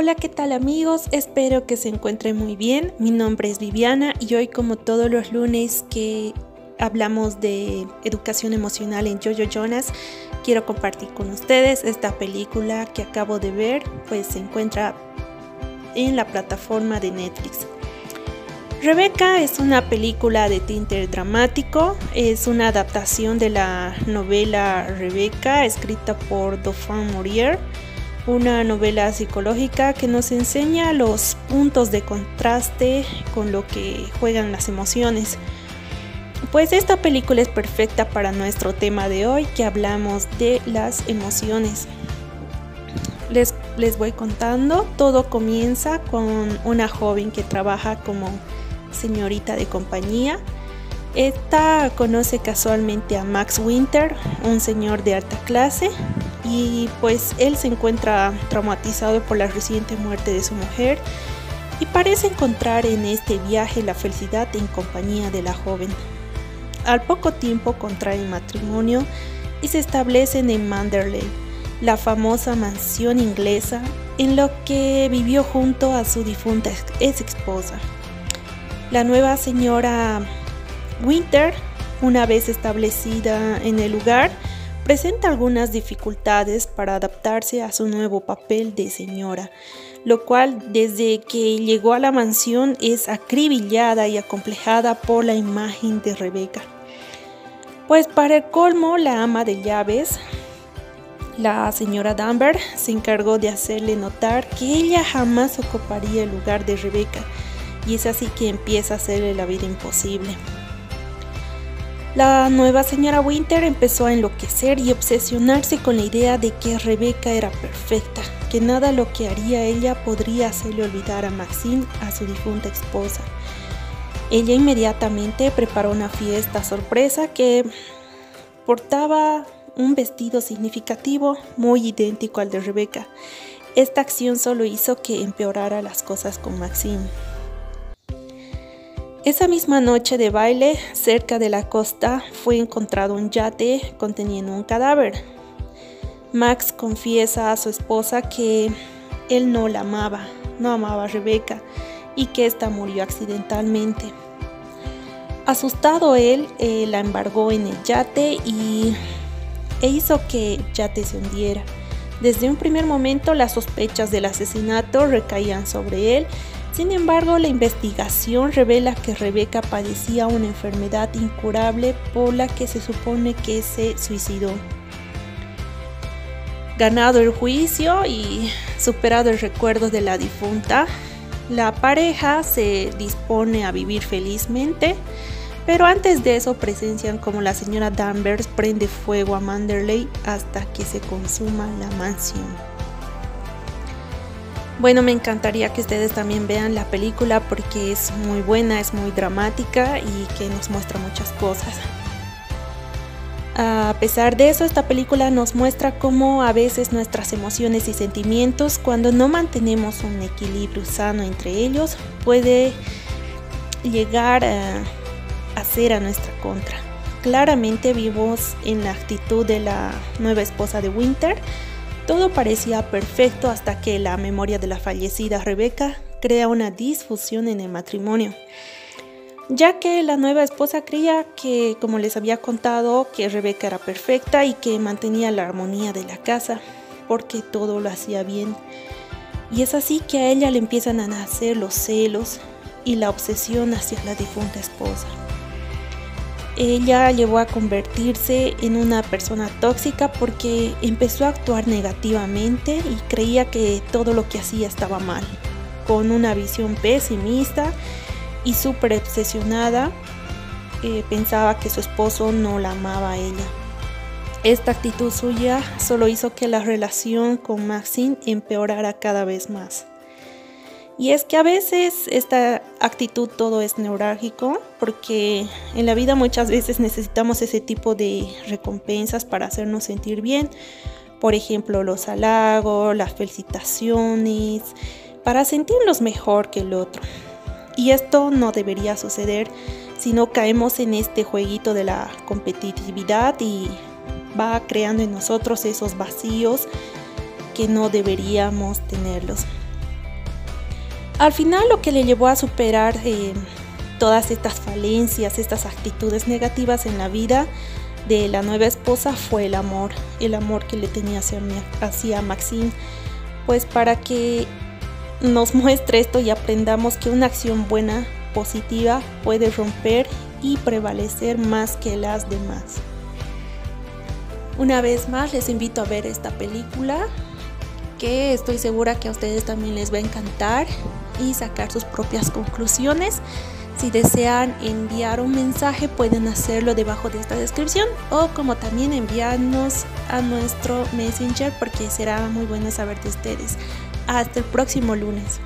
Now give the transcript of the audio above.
Hola, ¿qué tal amigos? Espero que se encuentren muy bien. Mi nombre es Viviana y hoy como todos los lunes que hablamos de educación emocional en Jojo Jonas, quiero compartir con ustedes esta película que acabo de ver, pues se encuentra en la plataforma de Netflix. Rebeca es una película de tinte dramático, es una adaptación de la novela Rebeca escrita por Dauphin Maurier, una novela psicológica que nos enseña los puntos de contraste con lo que juegan las emociones. Pues esta película es perfecta para nuestro tema de hoy que hablamos de las emociones. Les, les voy contando, todo comienza con una joven que trabaja como señorita de compañía. Esta conoce casualmente a Max Winter, un señor de alta clase, y pues él se encuentra traumatizado por la reciente muerte de su mujer y parece encontrar en este viaje la felicidad en compañía de la joven. Al poco tiempo contraen matrimonio y se establecen en Manderley, la famosa mansión inglesa en lo que vivió junto a su difunta ex esposa. La nueva señora Winter, una vez establecida en el lugar, presenta algunas dificultades para adaptarse a su nuevo papel de señora, lo cual desde que llegó a la mansión es acribillada y acomplejada por la imagen de Rebeca. Pues para el colmo, la ama de llaves, la señora Danver, se encargó de hacerle notar que ella jamás ocuparía el lugar de Rebeca y es así que empieza a hacerle la vida imposible. La nueva señora Winter empezó a enloquecer y obsesionarse con la idea de que Rebeca era perfecta, que nada lo que haría ella podría hacerle olvidar a Maxine, a su difunta esposa. Ella inmediatamente preparó una fiesta sorpresa que portaba un vestido significativo muy idéntico al de Rebeca. Esta acción solo hizo que empeorara las cosas con Maxine. Esa misma noche de baile, cerca de la costa, fue encontrado un yate conteniendo un cadáver. Max confiesa a su esposa que él no la amaba, no amaba a Rebeca y que ésta murió accidentalmente. Asustado él, eh, la embargó en el yate y e hizo que el yate se hundiera. Desde un primer momento las sospechas del asesinato recaían sobre él sin embargo, la investigación revela que Rebeca padecía una enfermedad incurable por la que se supone que se suicidó. Ganado el juicio y superado el recuerdo de la difunta, la pareja se dispone a vivir felizmente, pero antes de eso presencian como la señora Danvers prende fuego a Manderley hasta que se consuma la mansión. Bueno, me encantaría que ustedes también vean la película porque es muy buena, es muy dramática y que nos muestra muchas cosas. A pesar de eso, esta película nos muestra cómo a veces nuestras emociones y sentimientos, cuando no mantenemos un equilibrio sano entre ellos, puede llegar a, ser a nuestra contra. Claramente vimos en la actitud de la nueva esposa de Winter todo parecía perfecto hasta que la memoria de la fallecida Rebeca crea una disfusión en el matrimonio, ya que la nueva esposa creía que, como les había contado, que Rebeca era perfecta y que mantenía la armonía de la casa, porque todo lo hacía bien. Y es así que a ella le empiezan a nacer los celos y la obsesión hacia la difunta esposa ella llegó a convertirse en una persona tóxica porque empezó a actuar negativamente y creía que todo lo que hacía estaba mal, con una visión pesimista y súper obsesionada. Eh, pensaba que su esposo no la amaba a ella. Esta actitud suya solo hizo que la relación con Maxine empeorara cada vez más. Y es que a veces esta actitud todo es neurálgico porque en la vida muchas veces necesitamos ese tipo de recompensas para hacernos sentir bien. Por ejemplo, los halagos, las felicitaciones, para sentirnos mejor que el otro. Y esto no debería suceder si no caemos en este jueguito de la competitividad y va creando en nosotros esos vacíos que no deberíamos tenerlos. Al final lo que le llevó a superar eh, todas estas falencias, estas actitudes negativas en la vida de la nueva esposa fue el amor, el amor que le tenía hacia, hacia Maxine, pues para que nos muestre esto y aprendamos que una acción buena, positiva, puede romper y prevalecer más que las demás. Una vez más les invito a ver esta película que estoy segura que a ustedes también les va a encantar y sacar sus propias conclusiones. Si desean enviar un mensaje pueden hacerlo debajo de esta descripción o como también enviarnos a nuestro messenger porque será muy bueno saber de ustedes. Hasta el próximo lunes.